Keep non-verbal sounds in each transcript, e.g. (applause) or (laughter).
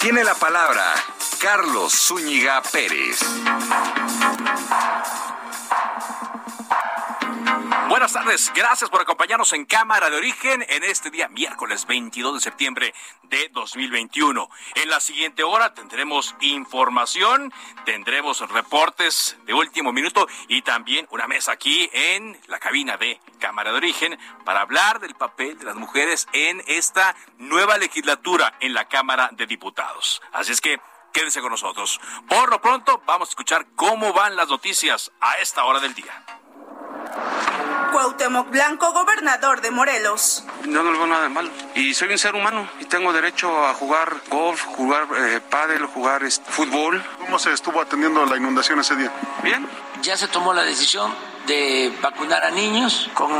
tiene la palabra Carlos Zúñiga Pérez. Buenas tardes, gracias por acompañarnos en Cámara de Origen en este día miércoles 22 de septiembre de 2021. En la siguiente hora tendremos información, tendremos reportes de último minuto y también una mesa aquí en la cabina de Cámara de Origen para hablar del papel de las mujeres en esta nueva legislatura en la Cámara de Diputados. Así es que quédense con nosotros. Por lo pronto vamos a escuchar cómo van las noticias a esta hora del día. Cuauhtémoc Blanco, gobernador de Morelos. Yo no le veo nada de malo. Y soy un ser humano y tengo derecho a jugar golf, jugar eh, pádel, jugar fútbol. ¿Cómo se estuvo atendiendo la inundación ese día? Bien. Ya se tomó la decisión de vacunar a niños con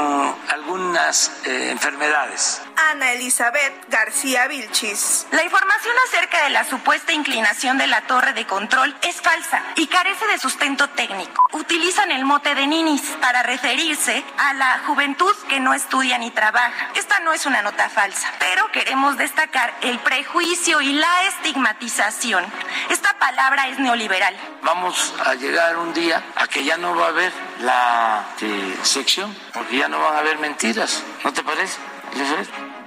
algunas eh, enfermedades. Ana Elizabeth García Vilchis. La información acerca de la supuesta inclinación de la torre de control es falsa y carece de sustento técnico. Utilizan el mote de ninis para referirse a la juventud que no estudia ni trabaja. Esta no es una nota falsa, pero queremos destacar el prejuicio y la estigmatización. Esta palabra es neoliberal. Vamos a llegar un día a que ya no va a haber la este, sección, porque ya no van a haber mentiras, ¿no te parece?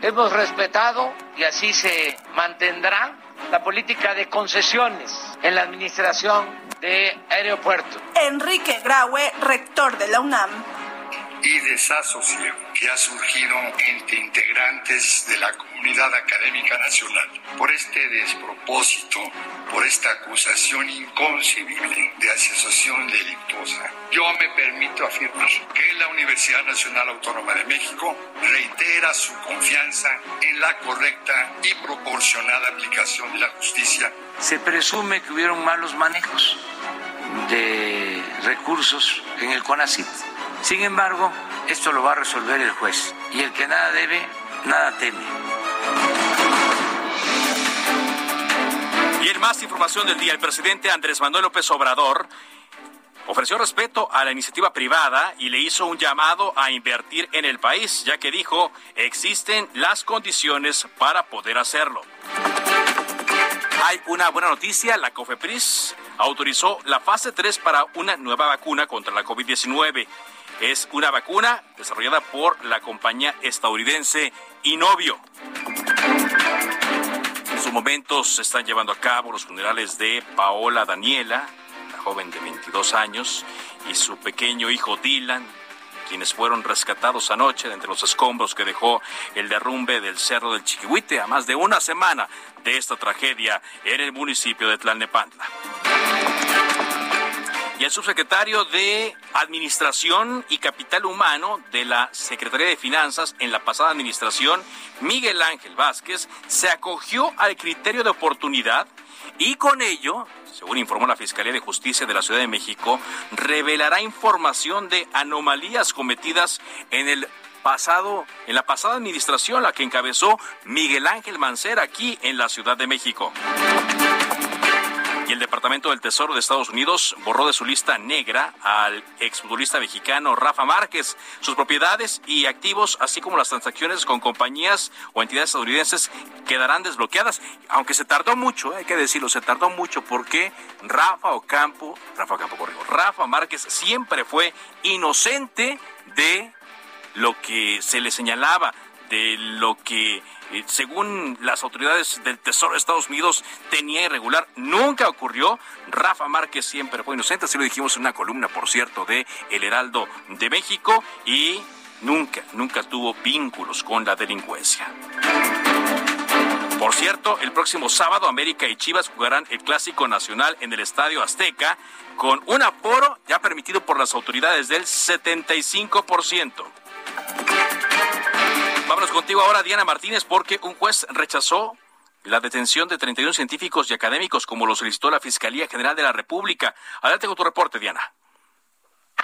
Hemos respetado y así se mantendrá la política de concesiones en la administración de aeropuertos. Enrique Graue, rector de la UNAM y desasosiego que ha surgido entre integrantes de la comunidad académica nacional por este despropósito, por esta acusación inconcebible de asociación delictuosa. Yo me permito afirmar que la Universidad Nacional Autónoma de México reitera su confianza en la correcta y proporcionada aplicación de la justicia. Se presume que hubieron malos manejos de recursos en el CONACIT sin embargo, esto lo va a resolver el juez y el que nada debe, nada teme. Y en más información del día, el presidente Andrés Manuel López Obrador ofreció respeto a la iniciativa privada y le hizo un llamado a invertir en el país, ya que dijo existen las condiciones para poder hacerlo. Hay una buena noticia, la COFEPRIS autorizó la fase 3 para una nueva vacuna contra la COVID-19. Es una vacuna desarrollada por la compañía estadounidense Inovio. En su momento se están llevando a cabo los funerales de Paola Daniela, la joven de 22 años, y su pequeño hijo Dylan, quienes fueron rescatados anoche de entre los escombros que dejó el derrumbe del Cerro del Chiquihuite a más de una semana de esta tragedia en el municipio de Tlalnepantla y el subsecretario de Administración y Capital Humano de la Secretaría de Finanzas en la pasada administración, Miguel Ángel Vázquez, se acogió al criterio de oportunidad y con ello, según informó la Fiscalía de Justicia de la Ciudad de México, revelará información de anomalías cometidas en el pasado, en la pasada administración, la que encabezó Miguel Ángel Mancera aquí en la Ciudad de México el Departamento del Tesoro de Estados Unidos borró de su lista negra al exfutbolista mexicano Rafa Márquez. Sus propiedades y activos, así como las transacciones con compañías o entidades estadounidenses, quedarán desbloqueadas. Aunque se tardó mucho, hay que decirlo, se tardó mucho porque Rafa Ocampo, Rafa Ocampo, corrijo, Rafa Márquez siempre fue inocente de lo que se le señalaba de lo que, eh, según las autoridades del Tesoro de Estados Unidos, tenía irregular. Nunca ocurrió. Rafa Márquez siempre fue inocente, así lo dijimos en una columna, por cierto, de El Heraldo de México y nunca, nunca tuvo vínculos con la delincuencia. Por cierto, el próximo sábado América y Chivas jugarán el Clásico Nacional en el Estadio Azteca con un aforo ya permitido por las autoridades del 75%. Vámonos contigo ahora, Diana Martínez, porque un juez rechazó la detención de 31 científicos y académicos como lo solicitó la Fiscalía General de la República. Adelante con tu reporte, Diana.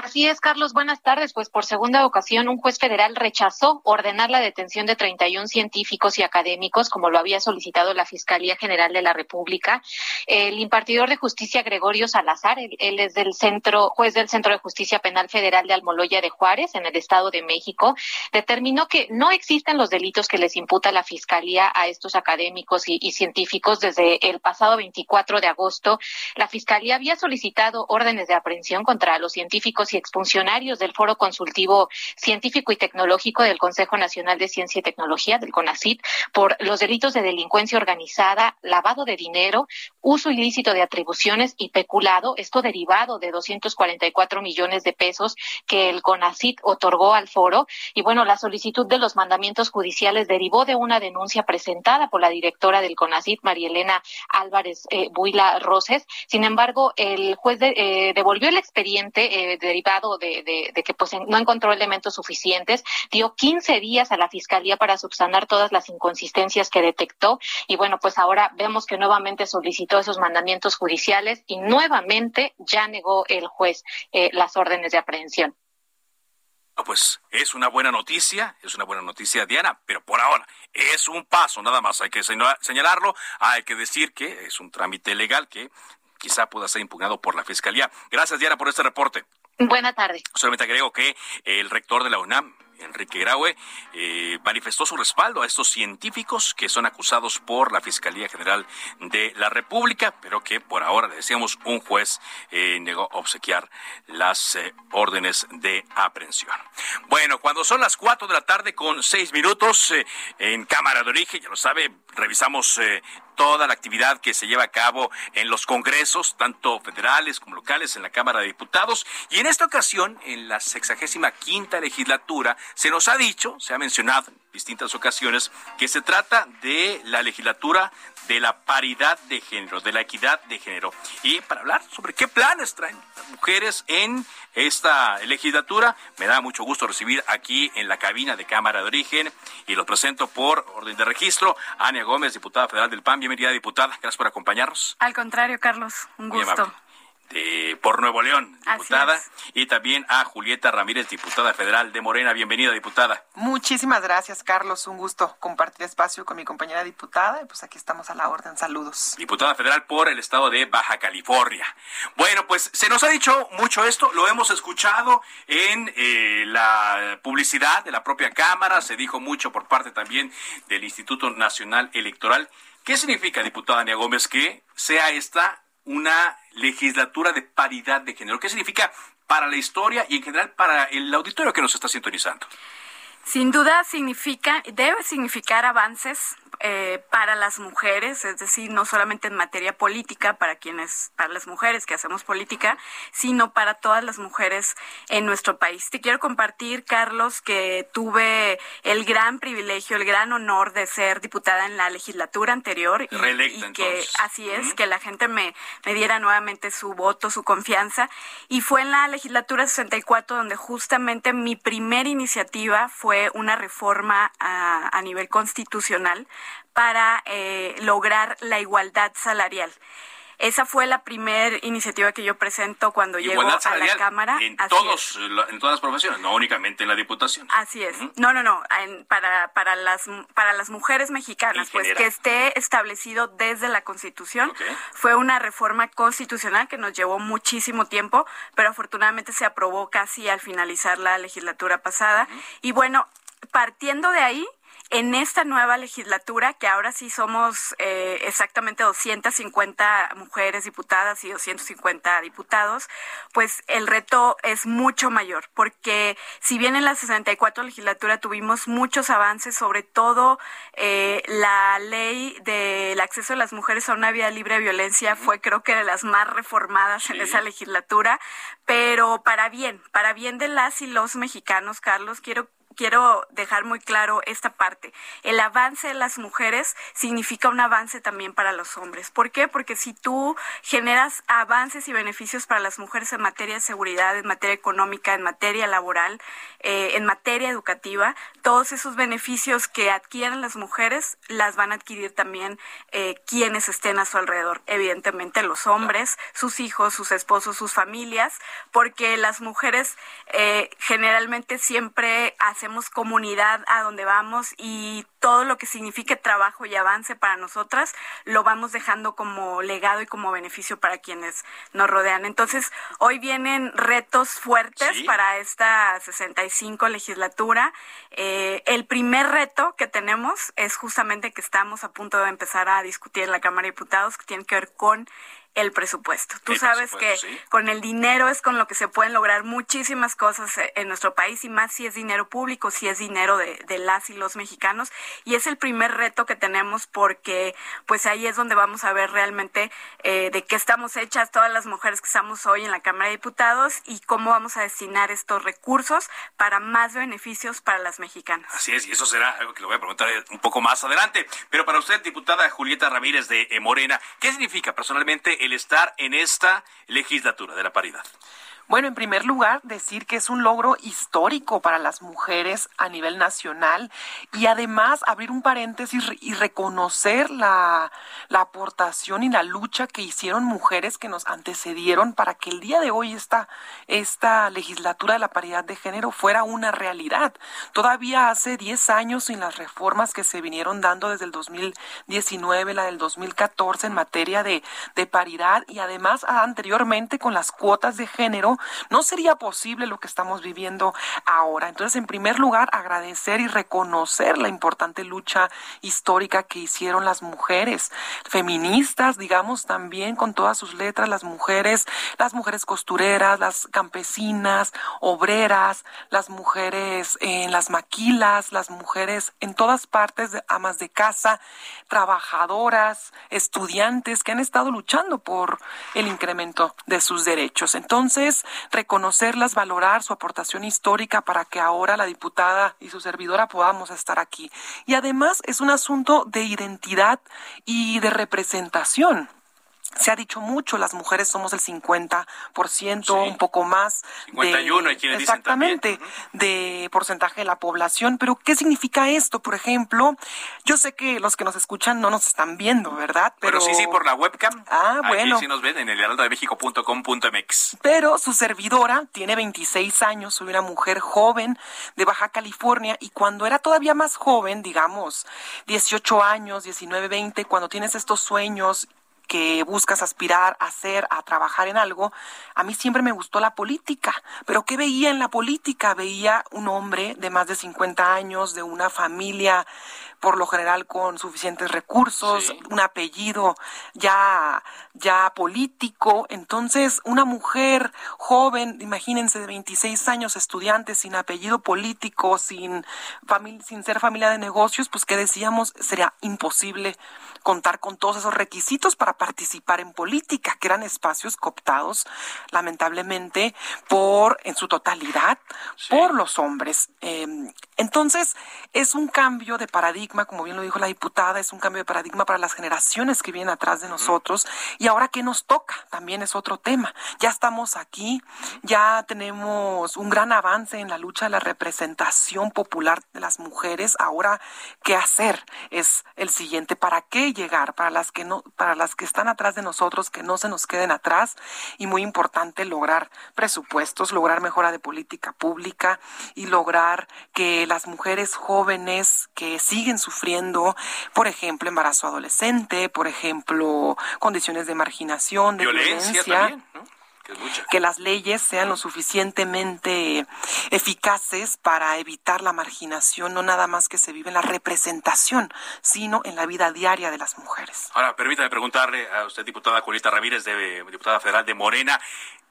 Así es, Carlos. Buenas tardes. Pues por segunda ocasión, un juez federal rechazó ordenar la detención de 31 científicos y académicos, como lo había solicitado la Fiscalía General de la República. El impartidor de justicia, Gregorio Salazar, él, es del centro, juez del Centro de Justicia Penal Federal de Almoloya de Juárez, en el Estado de México, determinó que no existen los delitos que les imputa la Fiscalía a estos académicos y, científicos. Desde el pasado 24 de agosto, la Fiscalía había solicitado órdenes de aprehensión contra los científicos y exfuncionarios del Foro Consultivo Científico y Tecnológico del Consejo Nacional de Ciencia y Tecnología, del CONACIT, por los delitos de delincuencia organizada, lavado de dinero, uso ilícito de atribuciones y peculado, esto derivado de 244 millones de pesos que el CONACIT otorgó al foro. Y bueno, la solicitud de los mandamientos judiciales derivó de una denuncia presentada por la directora del CONACIT, María Elena Álvarez eh, Buila Roses. Sin embargo, el juez eh, devolvió el expediente eh, de derivado de, que pues, no encontró elementos suficientes, dio 15 días a la Fiscalía para subsanar todas las inconsistencias que detectó y bueno, pues ahora vemos que nuevamente solicitó esos mandamientos judiciales y nuevamente ya negó el juez eh, las órdenes de aprehensión. Pues es una buena noticia, es una buena noticia, Diana, pero por ahora es un paso, nada más hay que señalarlo, hay que decir que es un trámite legal que quizá pueda ser impugnado por la Fiscalía. Gracias, Diana, por este reporte. Buena tarde. Solamente agrego que el rector de la UNAM, Enrique Graue, eh, manifestó su respaldo a estos científicos que son acusados por la Fiscalía General de la República, pero que por ahora, le decíamos, un juez eh, negó obsequiar las eh, órdenes de aprehensión. Bueno, cuando son las cuatro de la tarde con seis minutos en Cámara de Origen, ya lo sabe, revisamos toda la actividad que se lleva a cabo en los congresos, tanto federales como locales, en la Cámara de Diputados. Y en esta ocasión, en la sexagésima quinta legislatura, se nos ha dicho, se ha mencionado en distintas ocasiones, que se trata de la legislatura de la paridad de género, de la equidad de género. Y para hablar sobre qué planes traen las mujeres en esta legislatura, me da mucho gusto recibir aquí en la cabina de Cámara de Origen y lo presento por orden de registro. Ania Gómez, diputada federal del PAN. Bienvenida, diputada. Gracias por acompañarnos. Al contrario, Carlos, un gusto por Nuevo León, diputada, y también a Julieta Ramírez, diputada federal de Morena. Bienvenida, diputada. Muchísimas gracias, Carlos. Un gusto compartir espacio con mi compañera diputada. Y pues aquí estamos a la orden. Saludos. Diputada federal por el estado de Baja California. Bueno, pues se nos ha dicho mucho esto, lo hemos escuchado en eh, la publicidad de la propia Cámara, se dijo mucho por parte también del Instituto Nacional Electoral. ¿Qué significa, diputada Ania Gómez, que sea esta una legislatura de paridad de género. ¿Qué significa para la historia y en general para el auditorio que nos está sintonizando? Sin duda significa, debe significar avances eh, para las mujeres, es decir, no solamente en materia política para quienes, para las mujeres que hacemos política, sino para todas las mujeres en nuestro país. Te quiero compartir, Carlos, que tuve el gran privilegio, el gran honor de ser diputada en la legislatura anterior y, que así es, que la gente me, me diera nuevamente su voto, su confianza. Y fue en la legislatura 64 donde justamente mi primera iniciativa fue una reforma a, a nivel constitucional para eh, lograr la igualdad salarial. Esa fue la primera iniciativa que yo presento cuando llego a la Cámara. En, todos, en todas las profesiones, no únicamente en la Diputación. Así es. No, no, no. para, para, las, para las mujeres mexicanas, pues que esté establecido desde la Constitución. Fue una reforma constitucional que nos llevó muchísimo tiempo, pero afortunadamente se aprobó casi al finalizar la legislatura pasada. Y bueno, partiendo de ahí, en esta nueva legislatura, que ahora sí somos eh, exactamente 250 mujeres diputadas y 250 diputados, pues el reto es mucho mayor, porque si bien en la 64 legislatura tuvimos muchos avances, sobre todo eh, la ley del acceso de las mujeres a una vida libre de violencia fue creo que de las más reformadas en esa legislatura, pero para bien, para bien de las y los mexicanos, Carlos, quiero quiero dejar muy claro esta parte. El avance de las mujeres significa un avance también para los hombres. ¿Por qué? Porque si tú generas avances y beneficios para las mujeres en materia de seguridad, en materia económica, en materia laboral, eh, en materia educativa, todos esos beneficios que adquieren las mujeres las van a adquirir también eh, quienes estén a su alrededor. Evidentemente los hombres, sus hijos, sus esposos, sus familias, porque las mujeres eh, generalmente siempre hacen comunidad a donde vamos y todo lo que signifique trabajo y avance para nosotras lo vamos dejando como legado y como beneficio para quienes nos rodean. Entonces, hoy vienen retos fuertes para esta 65 legislatura. Eh, el primer reto que tenemos es justamente que estamos a punto de empezar a discutir en la Cámara de Diputados, que tiene que ver con el presupuesto. Tú sabes que con el dinero es con lo que se pueden lograr muchísimas cosas eh, en nuestro país y más si es dinero público, si es dinero de, las y los mexicanos. Y es el primer reto que tenemos porque pues ahí es donde vamos a ver realmente eh, de qué estamos hechas todas las mujeres que estamos hoy en la Cámara de Diputados y cómo vamos a destinar estos recursos para más beneficios para las mexicanas. Así es, y eso será algo que le voy a preguntar un poco más adelante. Pero para usted, diputada Julieta Ramírez de eh, Morena, ¿qué significa personalmente el estar en esta legislatura de la paridad? Bueno, en primer lugar, decir que es un logro histórico para las mujeres a nivel nacional y además abrir un paréntesis y reconocer la, la aportación y la lucha que hicieron mujeres que nos antecedieron para que el día de hoy esta, esta legislatura de la paridad de género fuera una realidad. Todavía hace 10 años sin las reformas que se vinieron dando desde el 2019, la del 2014 en materia de, de paridad y además anteriormente con las cuotas de género, no sería posible lo que estamos viviendo ahora. Entonces, en primer lugar, agradecer y reconocer la importante lucha histórica que hicieron las mujeres feministas, digamos también con todas sus letras, las mujeres, las mujeres costureras, las campesinas, obreras, las mujeres en las maquilas, las mujeres en todas partes, amas de casa, trabajadoras, estudiantes que han estado luchando por el incremento de sus derechos. Entonces, reconocerlas, valorar su aportación histórica para que ahora la diputada y su servidora podamos estar aquí. Y además es un asunto de identidad y de representación se ha dicho mucho, las mujeres somos el 50%, un poco más. 51, de, quienes exactamente, de porcentaje de la población. Pero, ¿qué significa esto? Por ejemplo, yo sé que los que nos escuchan no nos están viendo, ¿verdad? Pero, sí, sí, por la webcam. Ah, bueno. sí nos ven en el heraldodemexico.com.mx. Pero su servidora tiene 26 años, soy una mujer joven de Baja California y cuando era todavía más joven, digamos, 18 años, 19, 20, cuando tienes estos sueños que buscas aspirar a hacer, a trabajar en algo, a mí siempre me gustó la política. Pero ¿qué veía en la política? Veía un hombre de más de 50 años, de una familia por lo general con suficientes recursos, un apellido ya, ya político. Entonces, una mujer joven, imagínense, de 26 años, estudiante, sin apellido político, sin, sin ser familia de negocios, pues que decíamos, sería imposible contar con todos esos requisitos para participar en política, que eran espacios cooptados, lamentablemente, por, en su totalidad, por los hombres. Em, entonces, es un cambio de paradigma, como bien lo dijo la diputada, es un cambio de paradigma para las generaciones que vienen atrás de nosotros. Y ahora, ¿qué nos toca? También es otro tema. Ya estamos aquí, ya tenemos un gran avance en la lucha de la representación popular de las mujeres. Ahora, ¿qué hacer? Es el siguiente. ¿Para qué llegar, para las que no, para las que están atrás de nosotros, que no se nos queden atrás, y muy importante lograr presupuestos, lograr mejora de política pública y lograr que las mujeres jóvenes que siguen sufriendo, por ejemplo, embarazo adolescente, por ejemplo, condiciones de marginación, de violencia, que las leyes sean lo suficientemente eficaces para evitar la marginación, no nada más que se vive en la representación, sino en la vida diaria de las mujeres. Ahora, permítame preguntarle a usted, diputada Julieta Ramírez, de, diputada federal de Morena,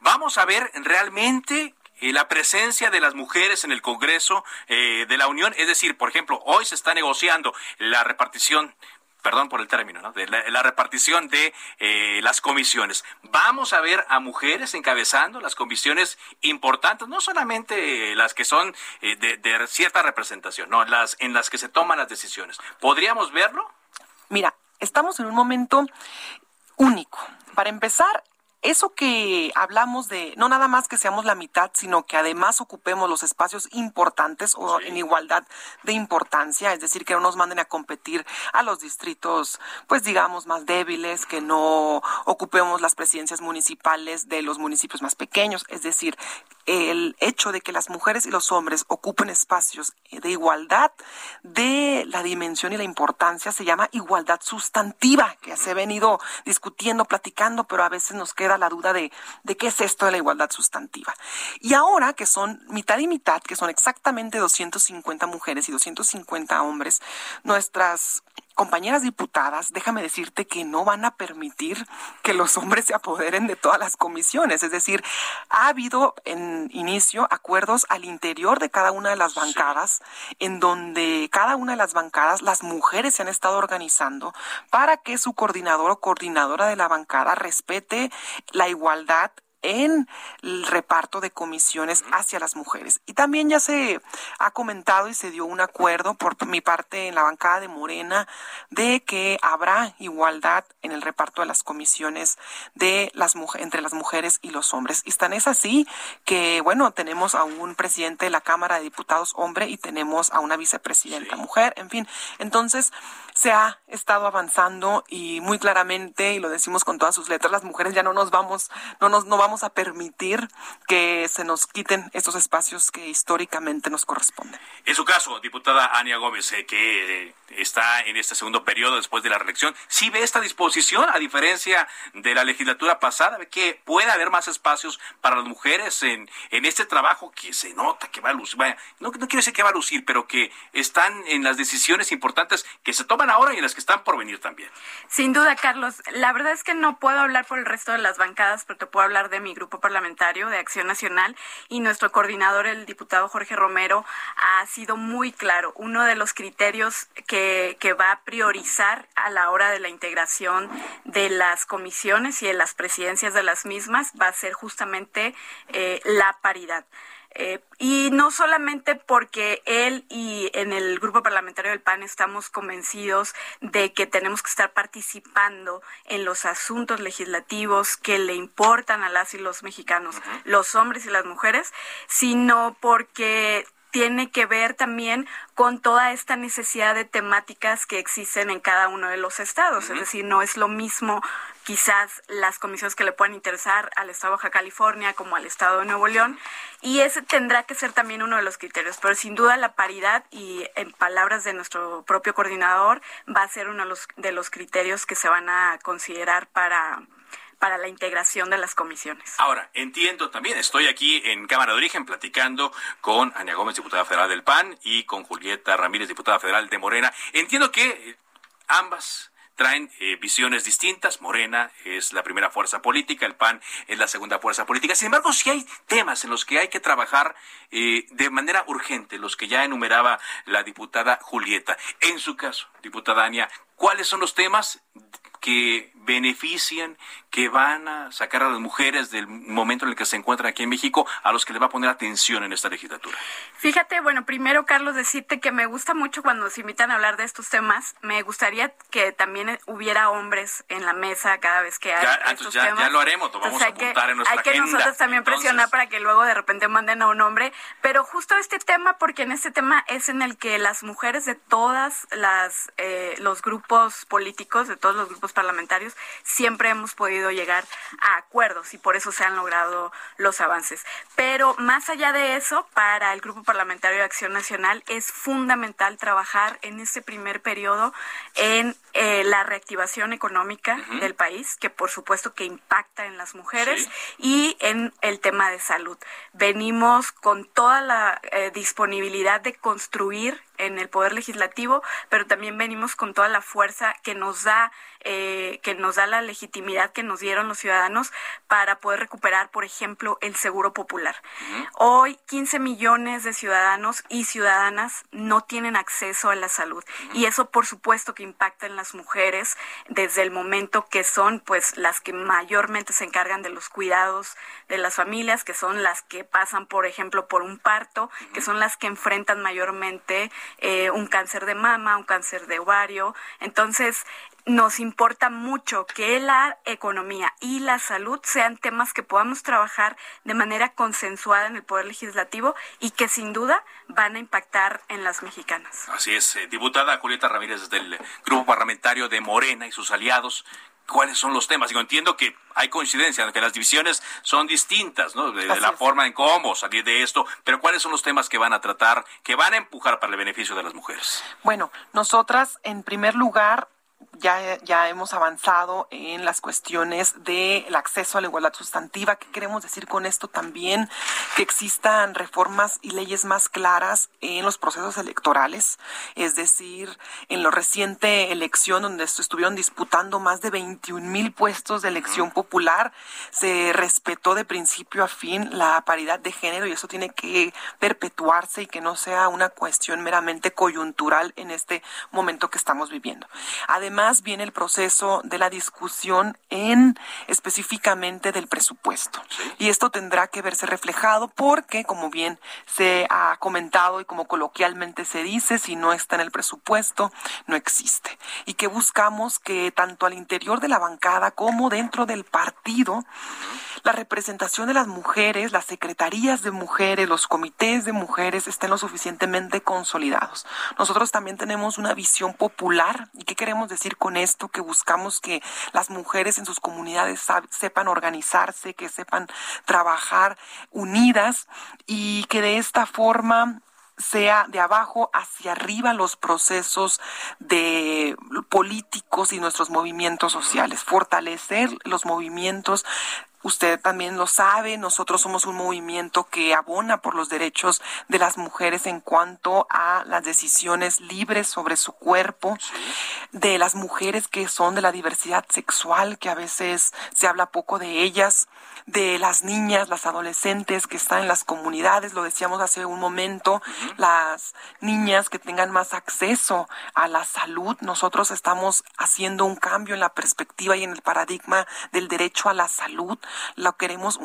¿vamos a ver realmente la presencia de las mujeres en el Congreso eh, de la Unión. Es decir, por ejemplo, hoy se está negociando la repartición perdón por el término, ¿no? de la, repartición de eh, las comisiones. Vamos a ver a mujeres encabezando las comisiones importantes, no solamente las que son de, de, cierta representación, no, las en las que se toman las decisiones. ¿Podríamos verlo? Mira, estamos en un momento único. Para empezar, eso que hablamos de no nada más que seamos la mitad, sino que además ocupemos los espacios importantes o en igualdad de importancia, es decir, que no nos manden a competir a los distritos, pues digamos, más débiles, que no ocupemos las presidencias municipales de los municipios más pequeños, es decir, el hecho de que las mujeres y los hombres ocupen espacios de igualdad de la dimensión y la importancia se llama igualdad sustantiva, que se ha venido discutiendo, platicando, pero a veces nos queda la duda de, de qué es esto de la igualdad sustantiva. Y ahora que son mitad y mitad, que son exactamente 250 mujeres y 250 hombres, nuestras compañeras diputadas, déjame decirte que no van a permitir que los hombres se apoderen de todas las comisiones. Es decir, ha habido en inicio acuerdos al interior de cada una de las bancadas, en donde cada una de las bancadas, las mujeres se han estado organizando para que su coordinador o coordinadora de la bancada respete la igualdad en el reparto de comisiones hacia las mujeres. Y también ya se ha comentado y se dio un acuerdo por mi parte en la bancada de Morena de que habrá igualdad en el reparto de las comisiones de las entre las mujeres y los hombres. Y tan es así que, bueno, tenemos a un presidente de la Cámara de Diputados hombre y tenemos a una vicepresidenta mujer, en fin. Entonces, se ha estado avanzando y muy claramente, y lo decimos con todas sus letras, las mujeres ya no nos vamos, no nos, no vamos a permitir que se nos quiten estos espacios que históricamente nos corresponden. En su caso, diputada Ania Gómez, eh, que eh, está en este segundo periodo después de la reelección, ¿sí ve esta disposición, a diferencia de la legislatura pasada, que puede haber más espacios para las mujeres en, en este trabajo que se nota que va a lucir, no, no quiero decir que va a lucir, pero que están en las decisiones importantes que se toman ahora y en las que están por venir también? Sin duda, Carlos. La verdad es que no puedo hablar por el resto de las bancadas, pero te puedo hablar de mi grupo parlamentario de Acción Nacional y nuestro coordinador, el diputado Jorge Romero, ha sido muy claro. Uno de los criterios que, que va a priorizar a la hora de la integración de las comisiones y de las presidencias de las mismas va a ser justamente eh, la paridad. Eh, y no solamente porque él y en el grupo parlamentario del PAN estamos convencidos de que tenemos que estar participando en los asuntos legislativos que le importan a las y los mexicanos, los hombres y las mujeres, sino porque tiene que ver también con toda esta necesidad de temáticas que existen en cada uno de los estados. Es decir, no es lo mismo quizás las comisiones que le puedan interesar al estado de Baja California como al estado de Nuevo León. Y ese tendrá que ser también uno de los criterios. Pero sin duda la paridad, y en palabras de nuestro propio coordinador, va a ser uno de los, criterios que se van a considerar para para la integración de las comisiones. Ahora, entiendo también, estoy aquí en Cámara de Origen platicando con Ania Gómez, diputada federal del PAN, y con Julieta Ramírez, diputada federal de Morena. Entiendo que eh, ambas traen eh, visiones distintas. Morena es la primera fuerza política, el PAN es la segunda fuerza política. Sin embargo, sí hay temas en los que hay que trabajar eh, de manera urgente, los que ya enumeraba la diputada Julieta. En su caso, diputada Ania, ¿cuáles son los temas que benefician, que van a sacar a las mujeres del momento en el que se encuentran aquí en México, a los que le va a poner atención en esta legislatura? Fíjate, bueno, primero, Carlos, decirte que me gusta mucho cuando se invitan a hablar de estos temas. Me gustaría que también hubiera hombres en la mesa cada vez que hay ya, estos ya, temas. Ya lo haremos, lo vamos a apuntar en nuestra Hay que nosotros también presionar para que luego de repente manden a un hombre. Pero justo este tema, porque en este tema es en el que las mujeres de todas las eh, los grupos políticos, de todos los grupos parlamentarios, siempre hemos podido llegar a acuerdos y por eso se han logrado los avances. Pero más allá de eso, para el Grupo Parlamentario de Acción Nacional es fundamental trabajar en este primer periodo en eh, la reactivación económica del país, que por supuesto que impacta en las mujeres, y en el tema de salud. Venimos con toda la eh, disponibilidad de construir en el poder legislativo, pero también venimos con toda la fuerza que nos da eh, que nos da la legitimidad que nos dieron los ciudadanos para poder recuperar, por ejemplo, el seguro popular. Hoy 15 millones de ciudadanos y ciudadanas no tienen acceso a la salud. Y eso, por supuesto, que impacta en las mujeres desde el momento que son, pues, las que mayormente se encargan de los cuidados de las familias, que son las que pasan, por ejemplo, por un parto, que son las que enfrentan mayormente eh, un cáncer de mama, un cáncer de ovario. Entonces, nos importa mucho que la economía y la salud sean temas que podamos trabajar de manera consensuada en el Poder Legislativo y que sin duda van a impactar en las mexicanas. Así es, eh, diputada Julieta Ramírez del Grupo Parlamentario de Morena y sus aliados. ¿Cuáles son los temas? Yo entiendo que hay coincidencia, que las divisiones son distintas, ¿no? De, la forma en cómo salir de esto, pero ¿cuáles son los temas que van a tratar, que van a empujar para el beneficio de las mujeres? Bueno, nosotras, en primer lugar, ya, ya hemos avanzado en las cuestiones del acceso a la igualdad sustantiva. ¿Qué queremos decir con esto también? Que existan reformas y leyes más claras en los procesos electorales, es decir, en la reciente elección donde estuvieron disputando más de 21 mil puestos de elección popular, se respetó de principio a fin la paridad de género y eso tiene que perpetuarse y que no sea una cuestión meramente coyuntural en este momento que estamos viviendo. Además, viene el proceso de la discusión en específicamente del presupuesto. Y esto tendrá que verse reflejado porque, como bien se ha comentado y como coloquialmente se dice, si no está en el presupuesto, no existe. Y que buscamos que tanto al interior de la bancada como dentro del partido, la representación de las mujeres, las secretarías de mujeres, los comités de mujeres estén lo suficientemente consolidados. Nosotros también tenemos una visión popular. ¿Y qué queremos decir con esto? Que buscamos que las mujeres en sus comunidades sepan organizarse, que sepan trabajar unidas y que de esta forma sea de abajo hacia arriba los procesos de políticos y nuestros movimientos sociales, fortalecer los movimientos Usted también lo sabe, nosotros somos un movimiento que abona por los derechos de las mujeres en cuanto a las decisiones libres sobre su cuerpo, de las mujeres que son de la diversidad sexual, que a veces se habla poco de ellas, de las niñas, las adolescentes que están en las comunidades, lo decíamos hace un momento, las niñas que tengan más acceso a la salud. Nosotros estamos haciendo un cambio en la perspectiva y en el paradigma del derecho a la salud. Lo queremos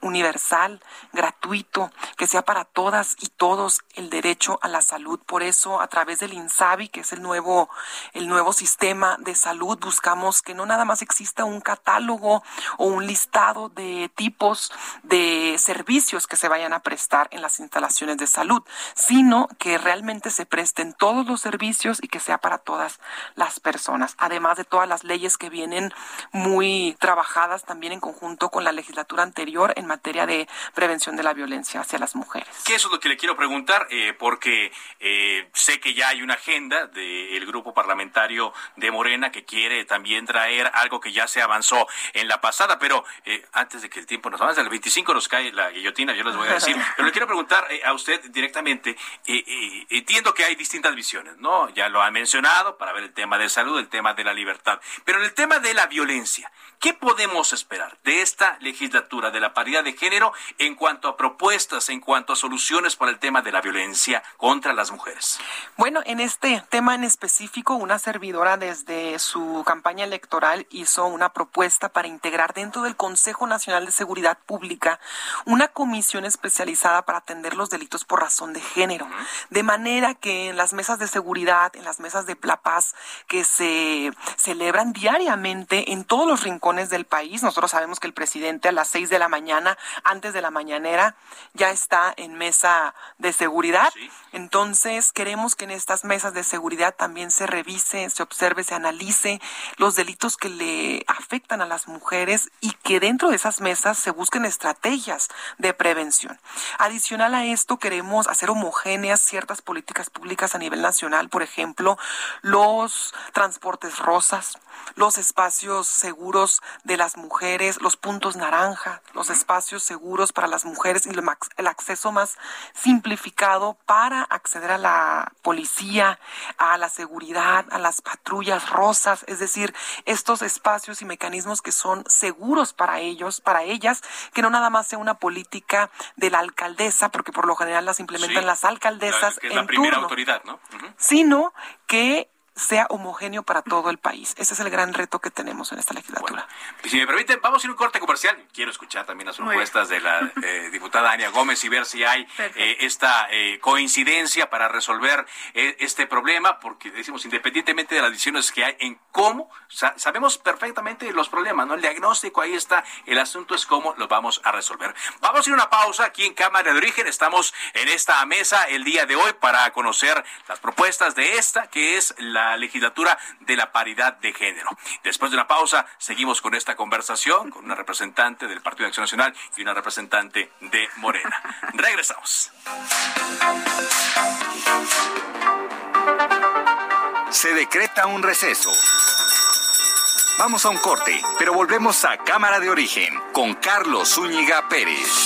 universal, gratuito, que sea para todas y todos el derecho a la salud. Por eso, a través del INSABI, que es el nuevo, el nuevo sistema de salud, buscamos que no nada más exista un catálogo o un listado de tipos de servicios que se vayan a prestar en las instalaciones de salud, sino que realmente se presten todos los servicios y que sea para todas las personas, además de todas las leyes que vienen muy trabajadas también en conjunto con la legislatura anterior en materia de prevención de la violencia hacia las mujeres. ¿Qué eso es lo que le quiero preguntar? Eh, porque eh, sé que ya hay una agenda del grupo parlamentario de Morena que quiere también traer algo que ya se avanzó en la pasada, pero eh, antes de que el tiempo nos avanza. El 25 nos cae la guillotina, yo les voy a decir. (laughs) Pero le quiero preguntar a usted directamente. Entiendo que hay distintas visiones, ¿no? Ya lo ha mencionado para ver el tema de salud, el tema de la libertad. Pero en el tema de la violencia, ¿qué podemos esperar de esta legislatura, de la paridad de género, en cuanto a propuestas, en cuanto a soluciones para el tema de la violencia contra las mujeres? Bueno, en este tema en específico, una servidora desde su campaña electoral hizo una propuesta para integrar dentro del Consejo Nacional de Seguridad Pública una comisión especializada para atender los delitos por razón de género. De manera que en las mesas de seguridad, en las mesas de la paz que se celebran diariamente en todos los rincones del país, nosotros sabemos que el presidente a las seis de la mañana, antes de la mañanera, ya está en mesa de seguridad. Entonces, queremos que en estas mesas de seguridad también se revise, se observe, se analice los delitos que le afectan a las mujeres y que dentro de esas mesas se busquen estrategias de prevención. Adicional a esto, queremos hacer homogéneas ciertas políticas públicas a nivel nacional, por ejemplo, los transportes rosas, los espacios seguros de las mujeres, los puntos naranja, los espacios seguros para las mujeres y el acceso más simplificado para acceder a la policía, a la seguridad, a las patrullas rosas, es decir, estos espacios y mecanismos que son seguros para ellos, para ellas, que no nada más sea una política de la alcaldesa, porque por lo general las implementan las alcaldesas que es la primera autoridad, ¿no? Sino que sea homogéneo para todo el país. Ese es el gran reto que tenemos en esta legislatura. si me permiten, vamos a ir a un corte comercial. Quiero escuchar también las propuestas de la eh, (laughs) diputada Ania Gómez y ver si hay eh, esta eh, coincidencia para resolver este problema, porque decimos, independientemente de las decisiones que hay en cómo, sabemos perfectamente los problemas, ¿no? El diagnóstico ahí está, el asunto es cómo lo vamos a resolver. Vamos a ir a una pausa aquí en Cámara de Origen. Estamos en esta mesa el día de hoy para conocer las propuestas de esta, que es la legislatura de la paridad de género. Después de una pausa, seguimos con esta conversación con una representante del Partido de Acción Nacional y una representante de Morena. Regresamos. Se decreta un receso. Vamos a un corte, pero volvemos a Cámara de Origen con Carlos Zúñiga Pérez.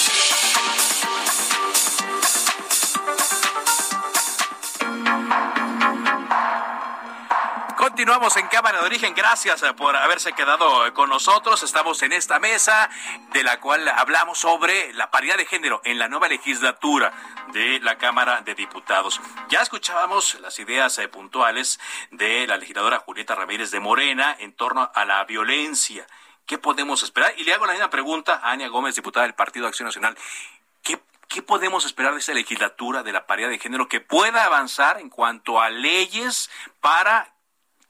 Continuamos en Cámara de Origen. Gracias eh, por haberse quedado eh, con nosotros. Estamos en esta mesa de la cual hablamos sobre la paridad de género en la nueva legislatura de la Cámara de Diputados. Ya escuchábamos las ideas eh, puntuales de la legisladora Julieta Ramírez de Morena en torno a la violencia. ¿Qué podemos esperar? Y le hago la misma pregunta a Ania Gómez, diputada del Partido Acción Nacional. ¿Qué, ¿Qué podemos esperar de esa legislatura de la paridad de género que pueda avanzar en cuanto a leyes para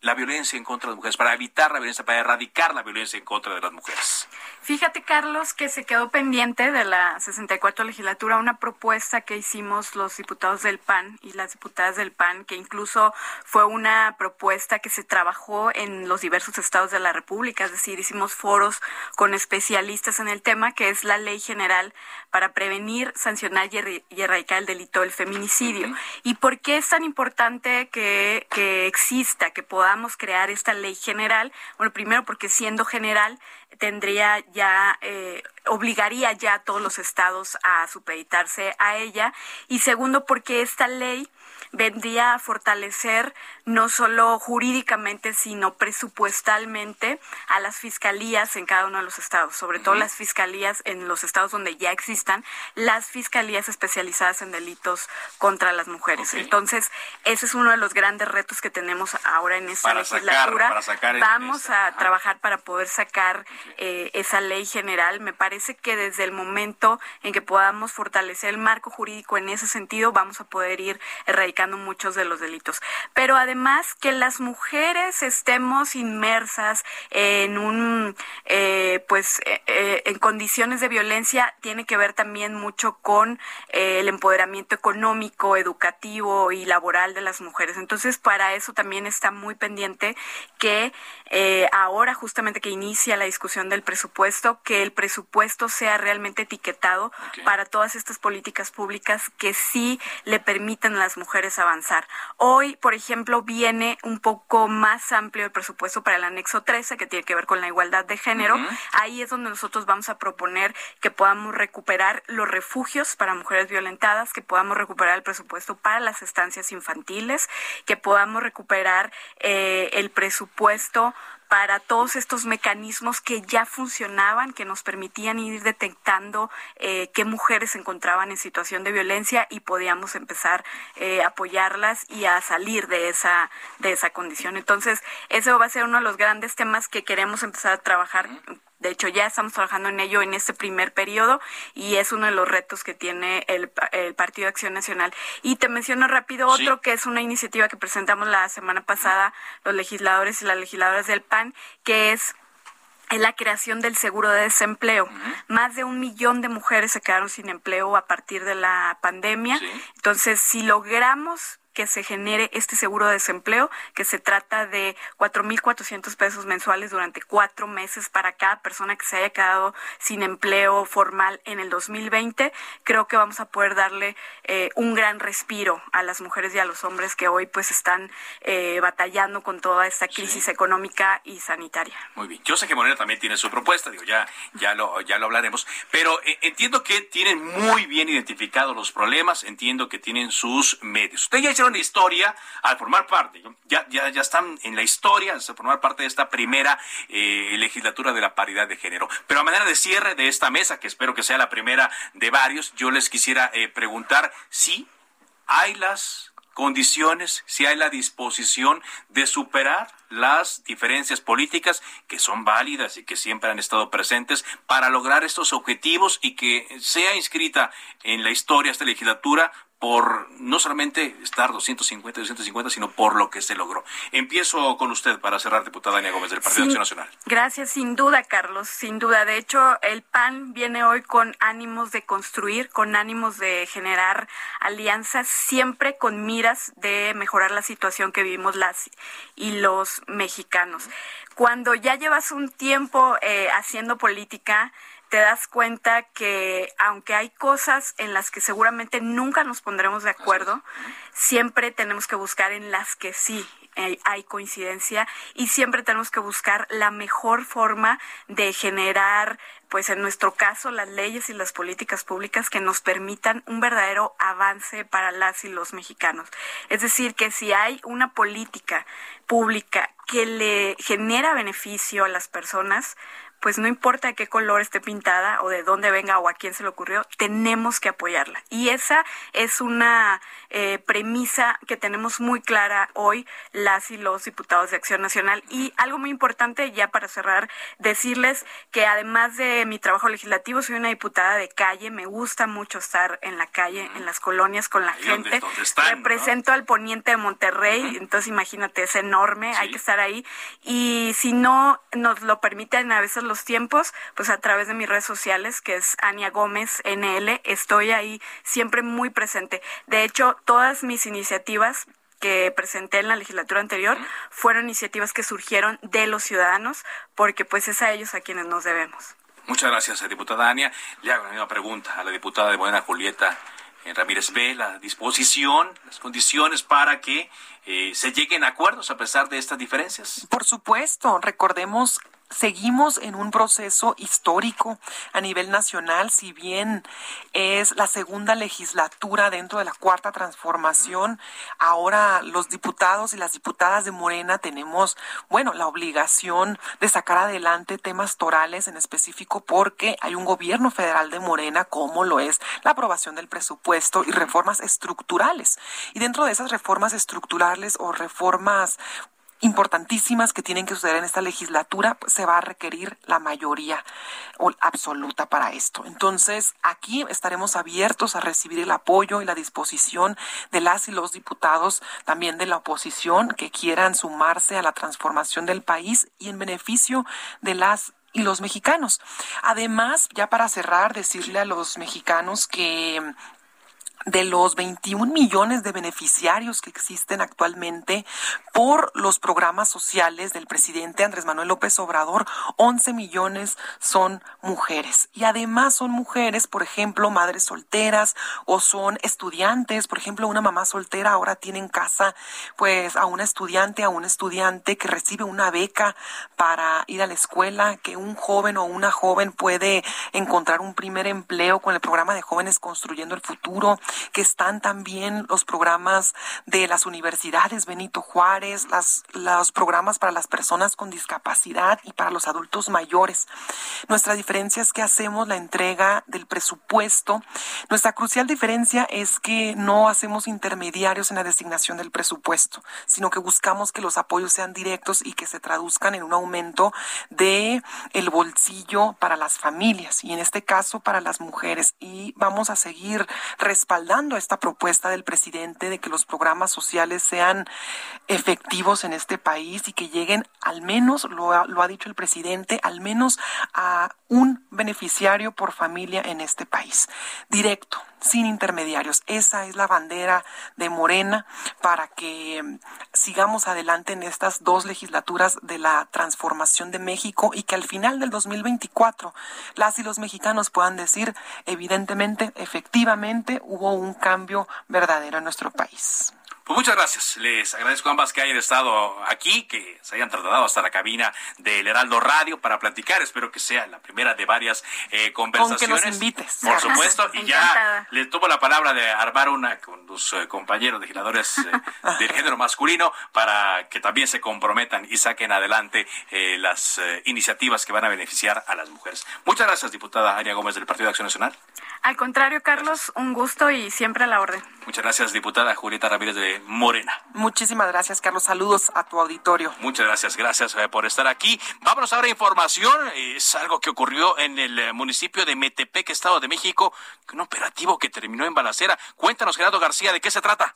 la violencia en contra de las mujeres, para evitar la violencia, para erradicar la violencia en contra de las mujeres. Fíjate, Carlos, que se quedó pendiente de la 64 legislatura una propuesta que hicimos los diputados del PAN y las diputadas del PAN, que incluso fue una propuesta que se trabajó en los diversos estados de la República, es decir, hicimos foros con especialistas en el tema, que es la Ley General para prevenir, sancionar y, erradicar el delito del feminicidio. ¿Y por qué es tan importante que, que exista, que podamos crear esta ley general? Bueno, primero porque siendo general tendría ya, eh, obligaría ya a todos los estados a supeditarse a ella. Y segundo, porque esta ley vendría a fortalecer no solo jurídicamente, sino presupuestalmente a las fiscalías en cada uno de los estados, sobre todo las fiscalías en los estados donde ya existan, las fiscalías especializadas en delitos contra las mujeres. Entonces, ese es uno de los grandes retos que tenemos ahora en esta legislatura. Vamos a trabajar para poder sacar eh, esa ley general. Me parece que desde el momento en que podamos fortalecer el marco jurídico en ese sentido, vamos a poder ir erradicando muchos de los delitos. Pero además que las mujeres estemos inmersas en un, eh, pues, eh, eh, en condiciones de violencia tiene que ver también mucho con el empoderamiento económico, educativo y laboral de las mujeres. Entonces, para eso también está muy pendiente que ahora justamente que inicia la discusión del presupuesto, que el presupuesto sea realmente etiquetado para todas estas políticas públicas que sí le permitan a las mujeres avanzar. Hoy, por ejemplo, viene un poco más amplio el presupuesto para el anexo 13, que tiene que ver con la igualdad de género. Ahí es donde nosotros vamos a proponer que podamos recuperar los refugios para mujeres violentadas, que podamos recuperar el presupuesto para las estancias infantiles, que podamos recuperar eh, el presupuesto para todos estos mecanismos que ya funcionaban, que nos permitían ir detectando eh, qué mujeres se encontraban en situación de violencia y podíamos empezar eh, a apoyarlas y a salir de esa, de esa condición. Entonces, eso va a ser uno de los grandes temas que queremos empezar a trabajar de hecho, ya estamos trabajando en ello en este primer periodo y es uno de los retos que tiene el, Partido de Acción Nacional. Y te menciono rápido otro que es una iniciativa que presentamos la semana pasada los legisladores y las legisladoras del PAN, que es la creación del seguro de desempleo. Más de un millón de mujeres se quedaron sin empleo a partir de la pandemia. Entonces, si logramos que se genere este seguro de desempleo, que se trata de 4.400 pesos mensuales durante cuatro meses para cada persona que se haya quedado sin empleo formal en el 2020. Creo que vamos a poder darle eh, un gran respiro a las mujeres y a los hombres que hoy pues están eh, batallando con toda esta crisis económica y sanitaria. Muy bien. Yo sé que Morena también tiene su propuesta, digo, ya, ya, lo, ya lo hablaremos, pero eh, entiendo que tienen muy bien identificados los problemas, entiendo que tienen sus medios. Usted ya hicieron historia al formar parte, ya, ya, ya están en la historia, al formar parte de esta primera eh, legislatura de la paridad de género. Pero a manera de cierre de esta mesa, que espero que sea la primera de varios, yo les quisiera eh, preguntar si hay las condiciones, si hay la disposición de superar las diferencias políticas que son válidas y que siempre han estado presentes para lograr estos objetivos y que sea inscrita en la historia esta legislatura por no solamente estar 250 250, sino por lo que se logró. Empiezo con usted para cerrar, diputada Dania Gómez del Partido Acción Nacional. Gracias, sin duda, Carlos, sin duda. De hecho, el PAN viene hoy con ánimos de construir, con ánimos de generar alianzas, siempre con miras de mejorar la situación que vivimos las y los mexicanos. Cuando ya llevas un tiempo eh, haciendo política, te das cuenta que aunque hay cosas en las que seguramente nunca nos pondremos de acuerdo, siempre tenemos que buscar en las que sí eh, hay coincidencia y siempre tenemos que buscar la mejor forma de generar pues en nuestro caso las leyes y las políticas públicas que nos permitan un verdadero avance para las y los mexicanos. Es decir, que si hay una política pública que le genera beneficio a las personas, pues no importa de qué color esté pintada o de dónde venga o a quién se le ocurrió, tenemos que apoyarla. Y esa es una eh, premisa que tenemos muy clara hoy las y los diputados de Acción Nacional. Y algo muy importante, ya para cerrar, decirles que además de mi trabajo legislativo, soy una diputada de calle, me gusta mucho estar en la calle, en las colonias con la gente. Represento al poniente de Monterrey, entonces imagínate, es enorme, hay que estar ahí. Y si no nos lo permiten a veces los tiempos, pues a través de mis redes sociales, que es Ania Gómez NL, estoy ahí siempre muy presente. De hecho, todas mis iniciativas que presenté en la legislatura anterior fueron iniciativas que surgieron de los ciudadanos, porque pues es a ellos a quienes nos debemos. Muchas gracias, diputada Ania. Le hago la misma pregunta a la diputada de Buena Julieta eh, Ramírez B, la disposición, las condiciones para que eh, se lleguen a acuerdos a pesar de estas diferencias. Por supuesto, recordemos seguimos en un proceso histórico a nivel nacional, si bien es la segunda legislatura dentro de la cuarta transformación, ahora los diputados y las diputadas de Morena tenemos, bueno, la obligación de sacar adelante temas torales en específico porque hay un gobierno federal de Morena como lo es la aprobación del presupuesto y reformas estructurales. Y dentro de esas reformas estructurales o reformas importantísimas que tienen que suceder en esta legislatura, pues, se va a requerir la mayoría absoluta para esto. Entonces, aquí estaremos abiertos a recibir el apoyo y la disposición de las y los diputados, también de la oposición, que quieran sumarse a la transformación del país y en beneficio de las y los mexicanos. Además, ya para cerrar, decirle a los mexicanos que de los 21 millones de beneficiarios que existen actualmente por los programas sociales del presidente Andrés Manuel López Obrador, 11 millones son mujeres. Y además son mujeres, por ejemplo, madres solteras o son estudiantes. Por ejemplo, una mamá soltera ahora tiene en casa pues a una estudiante, a un estudiante que recibe una beca para ir a la escuela, que un joven o una joven puede encontrar un primer empleo con el programa de jóvenes construyendo el futuro que están también los programas de las universidades Benito Juárez, las, los programas para las personas con discapacidad y para los adultos mayores. Nuestra diferencia es que hacemos la entrega del presupuesto. Nuestra crucial diferencia es que no hacemos intermediarios en la designación del presupuesto, sino que buscamos que los apoyos sean directos y que se traduzcan en un aumento de el bolsillo para las familias y en este caso para las mujeres y vamos a seguir respaldando respaldando esta propuesta del presidente de que los programas sociales sean efectivos en este país y que lleguen al menos, lo ha, lo ha dicho el presidente, al menos a un beneficiario por familia en este país. Directo, sin intermediarios. Esa es la bandera de Morena para que mm, sigamos adelante en estas dos legislaturas de la transformación de México y que al final del 2024 las y los mexicanos puedan decir, evidentemente, efectivamente, hubo un cambio verdadero en nuestro país. Pues muchas gracias. Les agradezco a ambas que hayan estado aquí, que se hayan trasladado hasta la cabina del Heraldo Radio para platicar. Espero que sea la primera de varias eh, conversaciones. Con que nos invites. Por supuesto. (laughs) y ya le tomo la palabra de armar una con los eh, compañeros legisladores eh, (laughs) del género masculino para que también se comprometan y saquen adelante eh, las eh, iniciativas que van a beneficiar a las mujeres. Muchas gracias, diputada Aria Gómez del Partido de Acción Nacional. Al contrario, Carlos, un gusto y siempre a la orden. Muchas gracias, diputada Julieta Ramírez de Morena. Muchísimas gracias, Carlos. Saludos a tu auditorio. Muchas gracias, gracias eh, por estar aquí. Vámonos ahora a información. Es algo que ocurrió en el eh, municipio de Metepec, Estado de México, un operativo que terminó en balacera. Cuéntanos, Gerardo García, ¿de qué se trata?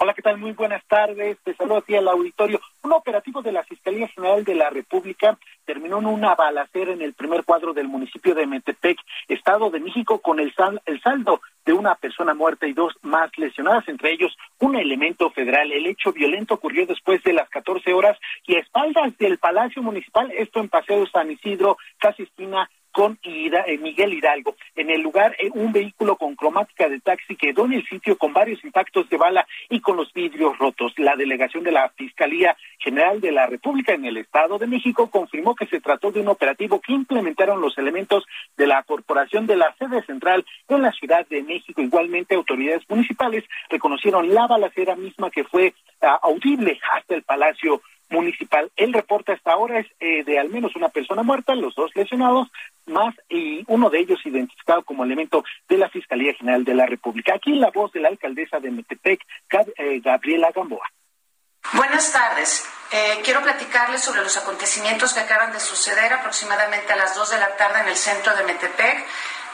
Hola, ¿qué tal? Muy buenas tardes. Te saludo aquí al auditorio. Un operativo de la Fiscalía General de la República terminó en una balacera en el primer cuadro del municipio de Metepec, Estado de México, con el, sal, el saldo de una persona muerta y dos más lesionadas, entre ellos un elemento federal. El hecho violento ocurrió después de las 14 horas y a espaldas del Palacio Municipal, esto en Paseo San Isidro, casi esquina con eh, Miguel Hidalgo. En el lugar, eh, un vehículo con cromática de taxi quedó en el sitio con varios impactos de bala y con los vidrios rotos. La delegación de la Fiscalía General de la República en el Estado de México confirmó que se trató de un operativo que implementaron los elementos de la Corporación de la sede central en la Ciudad de México. Igualmente, autoridades municipales reconocieron la balacera misma que fue uh, audible hasta el Palacio municipal. El reporte hasta ahora es eh, de al menos una persona muerta, los dos lesionados, más y uno de ellos identificado como elemento de la Fiscalía General de la República. Aquí la voz de la alcaldesa de Metepec, eh, Gabriela Gamboa. Buenas tardes. Eh, quiero platicarles sobre los acontecimientos que acaban de suceder aproximadamente a las dos de la tarde en el centro de Metepec.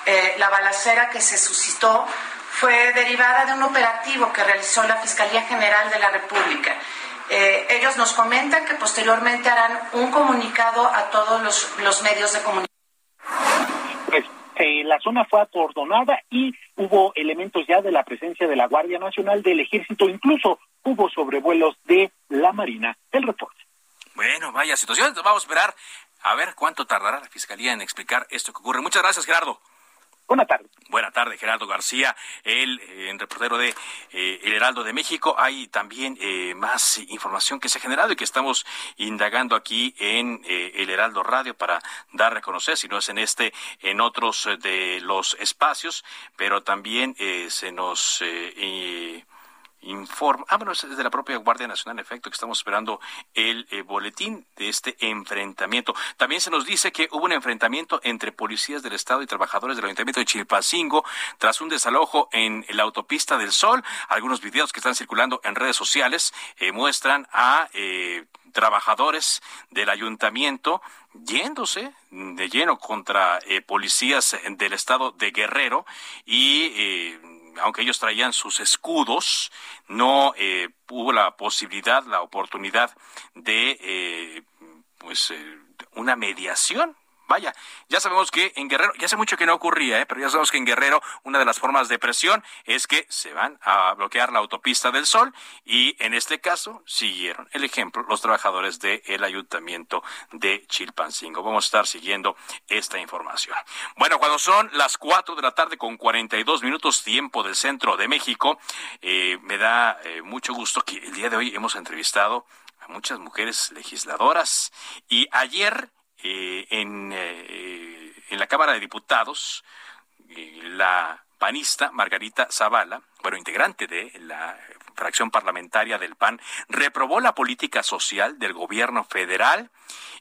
Eh, la balacera que se suscitó fue derivada de un operativo que realizó la Fiscalía General de la República. Eh, ellos nos comentan que posteriormente harán un comunicado a todos los, los medios de comunicación. Pues eh, la zona fue acordonada y hubo elementos ya de la presencia de la Guardia Nacional, del Ejército, incluso hubo sobrevuelos de la Marina. El reporte. Bueno, vaya situación. Vamos a esperar a ver cuánto tardará la Fiscalía en explicar esto que ocurre. Muchas gracias, Gerardo. Buenas tardes. Buenas tardes, Gerardo García, el eh, reportero de eh, El Heraldo de México. Hay también eh, más información que se ha generado y que estamos indagando aquí en eh, El Heraldo Radio para dar a conocer, si no es en este, en otros de los espacios, pero también se nos... Eh, informa, ah, bueno, es de la propia Guardia Nacional, en efecto, que estamos esperando el eh, boletín de este enfrentamiento. También se nos dice que hubo un enfrentamiento entre policías del Estado y trabajadores del Ayuntamiento de Chilpancingo tras un desalojo en la autopista del Sol. Algunos videos que están circulando en redes sociales eh, muestran a eh, trabajadores del ayuntamiento yéndose de lleno contra eh, policías del estado de Guerrero y aunque ellos traían sus escudos, no eh, hubo la posibilidad, la oportunidad de, eh, pues, eh, una mediación vaya, ya sabemos que en Guerrero, ya hace mucho que no ocurría, ¿eh? pero ya sabemos que en Guerrero una de las formas de presión es que se van a bloquear la autopista del Sol y en este caso siguieron el ejemplo los trabajadores del ayuntamiento de Chilpancingo. Vamos a estar siguiendo esta información. Bueno, cuando son las 4 de la tarde con 42 minutos tiempo del centro de México, eh, me da eh, mucho gusto que el día de hoy hemos entrevistado a muchas mujeres legisladoras y ayer eh, en, eh, en la Cámara de Diputados, eh, la panista Margarita Zavala, bueno, integrante de la fracción parlamentaria del PAN, reprobó la política social del gobierno federal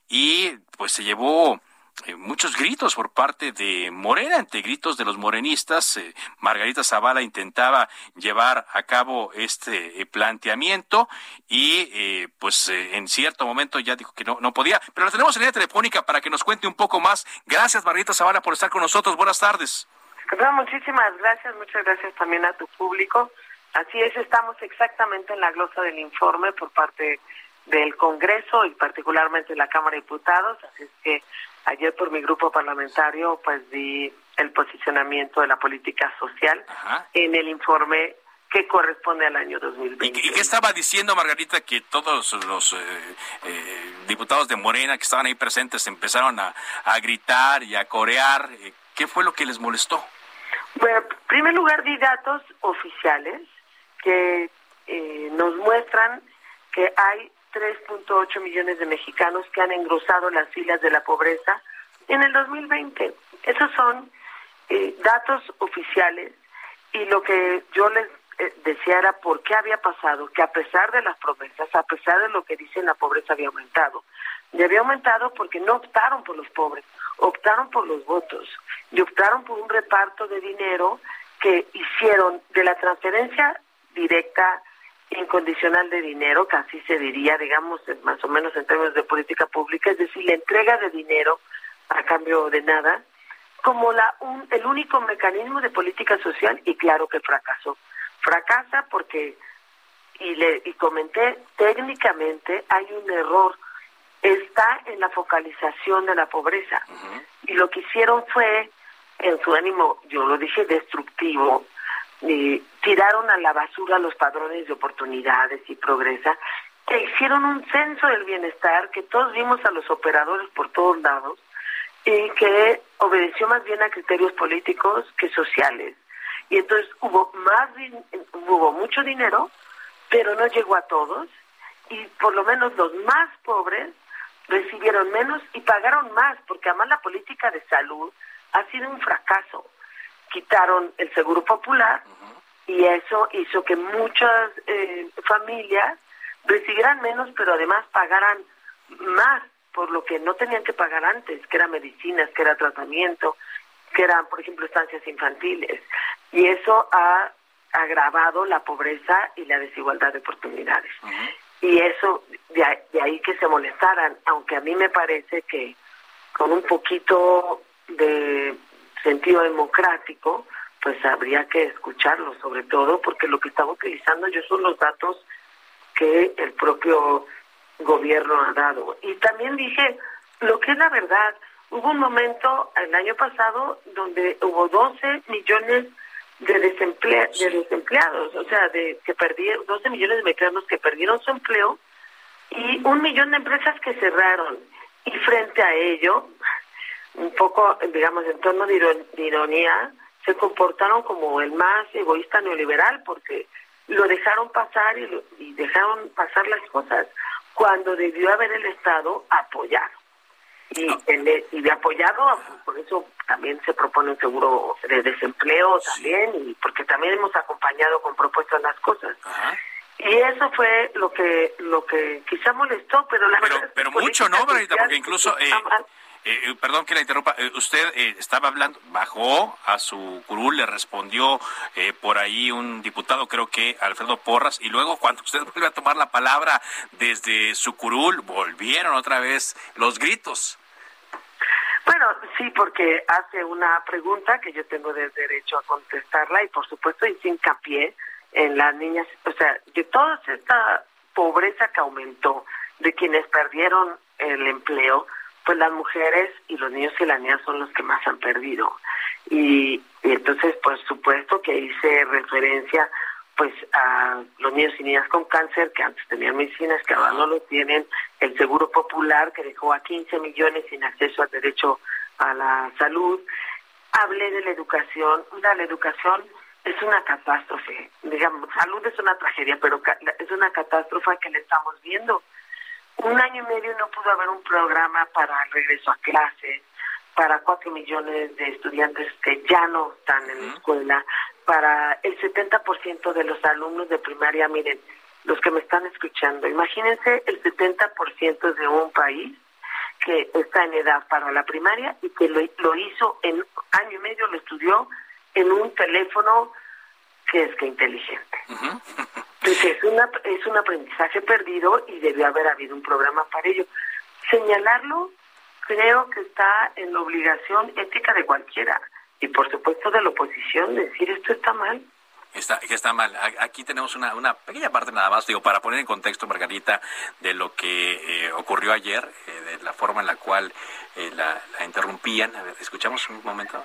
y pues se llevó eh, muchos gritos por parte de Morena, ante gritos de los morenistas. Eh, Margarita Zavala intentaba llevar a cabo este eh, planteamiento y pues en cierto momento ya dijo que no, no podía. Pero la tenemos en línea telefónica para que nos cuente un poco más. Gracias Margarita Zavala por estar con nosotros. Buenas tardes. muchísimas gracias, muchas gracias también a tu público. Así es, estamos exactamente en la glosa del informe por parte del Congreso y particularmente la Cámara de Diputados, así es que Ayer por mi grupo parlamentario pues di el posicionamiento de la política social en el informe que corresponde al año 2020. ¿Y, qué estaba diciendo Margarita que todos los eh, eh, diputados de Morena que estaban ahí presentes empezaron a, gritar y a corear? Eh, ¿Qué fue lo que les molestó? Bueno, en primer lugar di datos oficiales que nos muestran que hay 3.8 millones de mexicanos que han engrosado las filas de la pobreza en el 2020. Esos son eh, datos oficiales y lo que yo les eh, decía era por qué había pasado, que a pesar de las promesas, a pesar de lo que dicen, la pobreza había aumentado. Y había aumentado porque no optaron por los pobres, optaron por los votos y optaron por un reparto de dinero que hicieron de la transferencia directa incondicional de dinero, que así se diría, digamos, más o menos en términos de política pública, es decir, la entrega de dinero a cambio de nada, como la un, el único mecanismo de política social y claro que fracasó. Fracasa porque, y, le, y comenté, técnicamente hay un error, está en la focalización de la pobreza. Y lo que hicieron fue, en su ánimo, yo lo dije, destructivo, tiraron a la basura los padrones de oportunidades y progresa, que hicieron un censo del bienestar, que todos vimos a los operadores por todos lados, y que obedeció más bien a criterios políticos que sociales. Y entonces hubo más hubo mucho dinero, pero no llegó a todos, y por lo menos los más pobres recibieron menos y pagaron más, porque además la política de salud ha sido un fracaso quitaron el seguro popular y eso hizo que muchas eh, familias recibieran menos, pero además pagaran más por lo que no tenían que pagar antes, que eran medicinas, que era tratamiento, que eran, por ejemplo, estancias infantiles. Y eso ha agravado la pobreza y la desigualdad de oportunidades. Y eso, de ahí que se molestaran, aunque a mí me parece que con un poquito de sentido democrático, pues habría que escucharlo, sobre todo porque lo que estaba utilizando yo son los datos que el propio gobierno ha dado. Y también dije lo que es la verdad. Hubo un momento el año pasado donde hubo 12 millones de, de desempleados, o sea, de que perdieron 12 millones de mexicanos que perdieron su empleo y un millón de empresas que cerraron. Y frente a ello, un poco, digamos, en torno de ironía, se comportaron como el más egoísta neoliberal porque lo dejaron pasar y, dejaron pasar las cosas cuando debió haber el Estado apoyado. Y, y de apoyado, por eso también se propone un seguro de desempleo también, y porque también hemos acompañado con propuestas las cosas. Y eso fue lo que lo que quizá molestó, pero la pero, Pero mucho, ¿no, Porque incluso... Eh, eh, eh, perdón que la interrumpa, eh, usted estaba hablando, bajó a su curul, le respondió por ahí un diputado, creo que Alfredo Porras, y luego cuando usted (laughs) vuelve a tomar la palabra desde su curul, volvieron otra vez los gritos. Bueno, sí, porque hace una pregunta que yo tengo derecho a contestarla y por supuesto hice hincapié en las niñas, o sea, de toda esta pobreza que aumentó, de quienes perdieron el empleo, pues las mujeres y los niños y las niñas son los que más han perdido. Y, entonces, por supuesto que hice referencia pues a los niños y niñas con cáncer que antes tenían medicinas, que ahora no lo tienen, el Seguro Popular que dejó a 15 millones sin acceso al derecho a la salud. Hablé de la educación, la educación es una catástrofe, digamos, salud es una tragedia, pero es una catástrofe que le estamos viendo. Un año y medio no pudo haber un programa para el regreso a clases, para cuatro millones de estudiantes que ya no están en la escuela, para el 70% de los alumnos de primaria, miren, los que me están escuchando, imagínense el 70% de un país que está en edad para la primaria y que lo, lo hizo en año y medio, lo estudió en un teléfono que es que inteligente. Entonces es, una, es un aprendizaje perdido y debió haber habido un programa para ello. Señalarlo creo que está en la obligación ética de cualquiera y por supuesto de la oposición decir esto está mal. Está, está mal. Aquí tenemos una, una pequeña parte nada más, digo, para poner en contexto, Margarita, de lo que eh, ocurrió ayer, eh, de la forma en la cual eh, la, la, interrumpían. A ver, escuchamos un momento.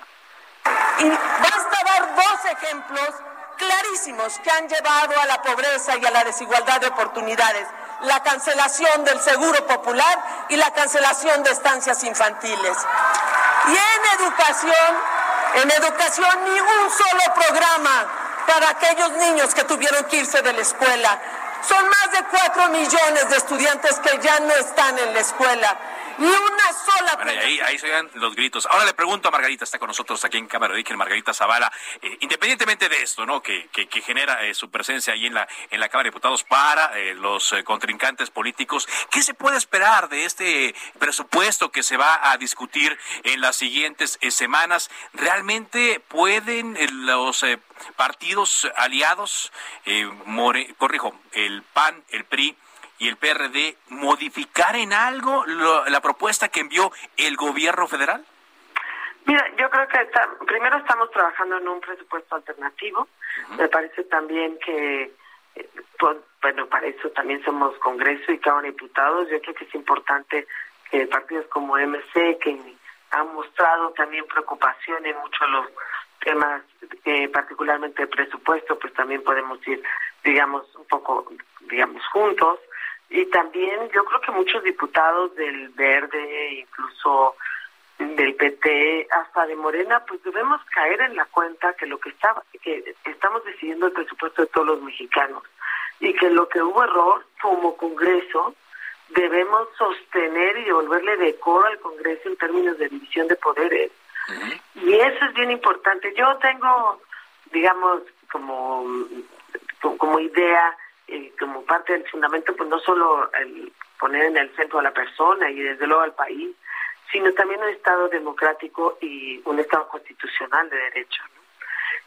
Y basta dar dos ejemplos clarísimos que han llevado a la pobreza y a la desigualdad de oportunidades la cancelación del seguro popular y la cancelación de estancias infantiles. Y en educación, en educación ni un solo programa para aquellos niños que tuvieron que irse de la escuela. Son más de cuatro millones de estudiantes que ya no están en la escuela ni una ahí, ahí los gritos. Ahora le pregunto a Margarita, está con nosotros aquí en Cámara de Margarita Zavala, eh, independientemente de esto, ¿no? Que, que, genera eh, su presencia ahí en la, en la Cámara de Diputados para eh, los contrincantes políticos, ¿qué se puede esperar de este presupuesto que se va a discutir en las siguientes semanas? ¿Realmente pueden los partidos aliados, more, corrijo, el PAN, el PRI, y el PRD modificar en algo la propuesta que envió el gobierno federal? Mira, yo creo que primero estamos trabajando en un presupuesto alternativo. Me parece también que, eh, pues, bueno, para eso también somos Congreso y Cámara de Diputados. Yo creo que es importante que partidos como MC, que han mostrado también preocupación en muchos de los temas, eh, particularmente de presupuesto, pues también podemos ir, digamos, un poco, digamos, juntos. Y también yo creo que muchos diputados del Verde, incluso del PT, hasta de Morena, pues debemos caer en la cuenta que lo que está, que estamos decidiendo el presupuesto de todos los mexicanos y que lo que hubo error como Congreso debemos sostener y devolverle decoro al Congreso en términos de división de poderes. Y eso es bien importante. Yo tengo, digamos, como, como idea eh, como parte del fundamento, pues no solo el poner en el centro a la persona y desde luego al país, sino también un Estado democrático y un Estado constitucional de derecho.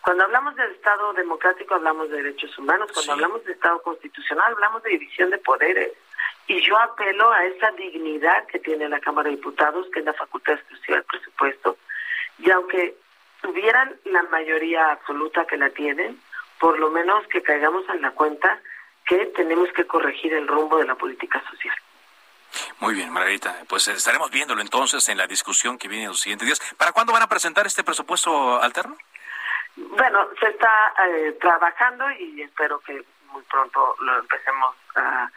Cuando hablamos del Estado democrático hablamos de derechos humanos, cuando hablamos de Estado constitucional hablamos de división de poderes. Y yo apelo a esa dignidad que tiene la Cámara de Diputados, que es la facultad exclusiva del presupuesto, y aunque tuvieran la mayoría absoluta que la tienen, por lo menos que caigamos en la cuenta que tenemos que corregir el rumbo de la política social. Muy bien, Margarita. Pues estaremos viéndolo entonces en la discusión que viene en los siguientes días. ¿Para cuándo van a presentar este presupuesto alterno? Bueno, se está eh, trabajando y espero que muy pronto lo empecemos a,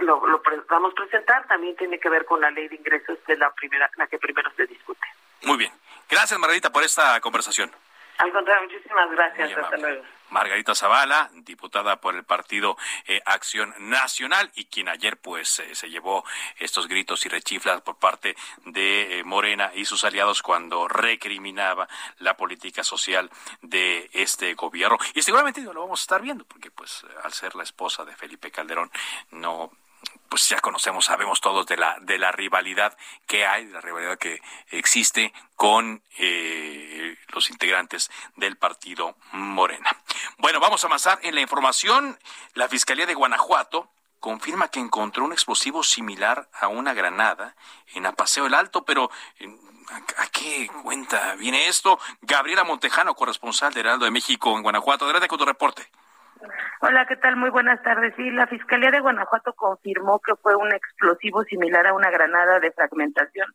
lo, lo vamos a presentar. También tiene que ver con la ley de ingresos, que es la primera, la que primero se discute. Muy bien. Gracias, Margarita, por esta conversación. Al contrario, muchísimas gracias. Hasta luego. Margarita Zavala, diputada por el partido eh, Acción Nacional y quien ayer pues eh, se llevó estos gritos y rechiflas por parte de eh, Morena y sus aliados cuando recriminaba la política social de este gobierno. Y seguramente lo vamos a estar viendo porque pues al ser la esposa de Felipe Calderón no pues ya conocemos, sabemos todos de la, de la rivalidad que hay, de la rivalidad que existe con eh, los integrantes del partido Morena. Bueno, vamos a avanzar en la información. La Fiscalía de Guanajuato confirma que encontró un explosivo similar a una granada en Apaseo el Alto, pero ¿a qué cuenta viene esto? Gabriela Montejano, corresponsal de Heraldo de México en Guanajuato. Adelante con tu reporte. Hola, ¿qué tal? Muy buenas tardes. Sí, la Fiscalía de Guanajuato confirmó que fue un explosivo similar a una granada de fragmentación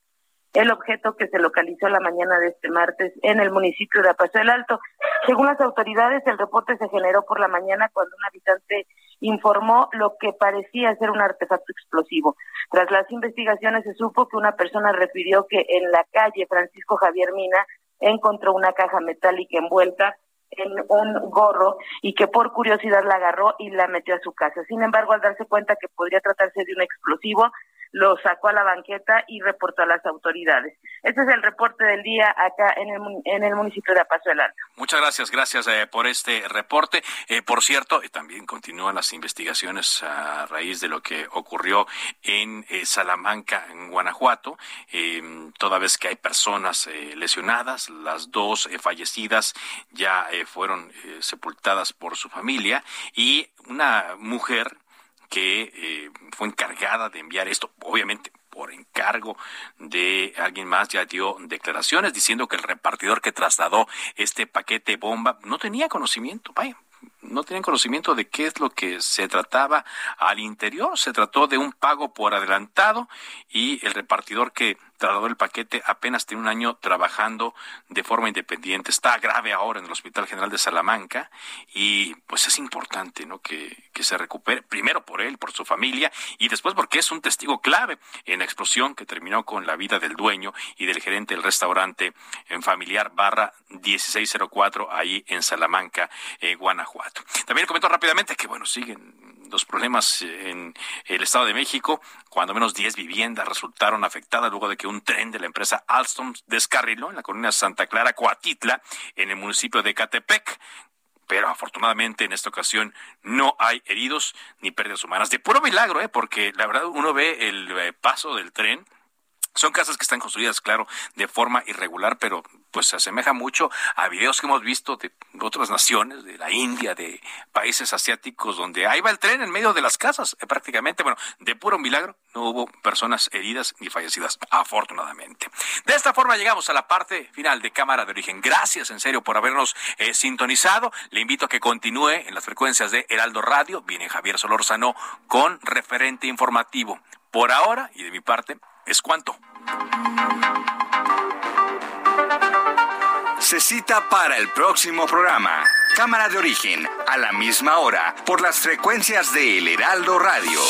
el objeto que se localizó la mañana de este martes en el municipio de Apaso del Alto. Según las autoridades, el reporte se generó por la mañana cuando un habitante informó lo que parecía ser un artefacto explosivo. Tras las investigaciones se supo que una persona refirió que en la calle Francisco Javier Mina encontró una caja metálica envuelta en un gorro y que por curiosidad la agarró y la metió a su casa. Sin embargo, al darse cuenta que podría tratarse de un explosivo, lo sacó a la banqueta y reportó a las autoridades. Este es el reporte del día acá en el, en el municipio de Apaso del Alto. Muchas gracias, gracias eh, por este reporte. Eh, por cierto, eh, también continúan las investigaciones a raíz de lo que ocurrió en Salamanca, en Guanajuato, em, toda vez que hay personas lesionadas, las dos fallecidas ya fueron sepultadas por su familia y una mujer que eh, fue encargada de enviar esto, obviamente por encargo de alguien más, ya dio declaraciones diciendo que el repartidor que trasladó este paquete bomba no tenía conocimiento, vaya, no tenían conocimiento de qué es lo que se trataba al interior. Se trató de un pago por adelantado y el repartidor que trasladó el paquete apenas tiene un año trabajando de forma independiente. Está grave ahora en el Hospital General de Salamanca y pues es importante ¿no? que, que se recupere, primero por él, por su familia y después porque es un testigo clave en la explosión que terminó con la vida del dueño y del gerente del restaurante en familiar barra 1604 ahí en Salamanca, eh, Guanajuato. También comento rápidamente que bueno, siguen los problemas en el Estado de México. Cuando menos 10 viviendas resultaron afectadas luego de que un tren de la empresa Alstom descarriló en la colina Santa Clara, Coatitla, en el municipio de Catepec pero afortunadamente en esta ocasión no hay heridos ni pérdidas humanas. De puro milagro, ¿eh? porque la verdad uno ve el eh, paso del tren son casas que están construidas, claro, de forma irregular, pero pues se asemeja mucho a videos que hemos visto de otras naciones, de la India, de países asiáticos, donde ahí va el tren en medio de las casas, eh, prácticamente. Bueno, de puro milagro, no hubo personas heridas ni fallecidas, afortunadamente. De esta forma llegamos a la parte final de Cámara de Origen. Gracias, en serio, por habernos eh, sintonizado. Le invito a que continúe en las frecuencias de Heraldo Radio. Viene Javier Solórzano con referente informativo. Por ahora, y de mi parte, es cuanto. Se cita para el próximo programa. Cámara de origen, a la misma hora, por las frecuencias de El Heraldo Radio.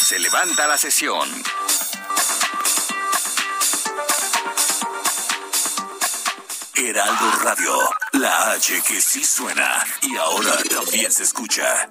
Se levanta la sesión. Heraldo Radio, la H que sí suena y ahora también se escucha.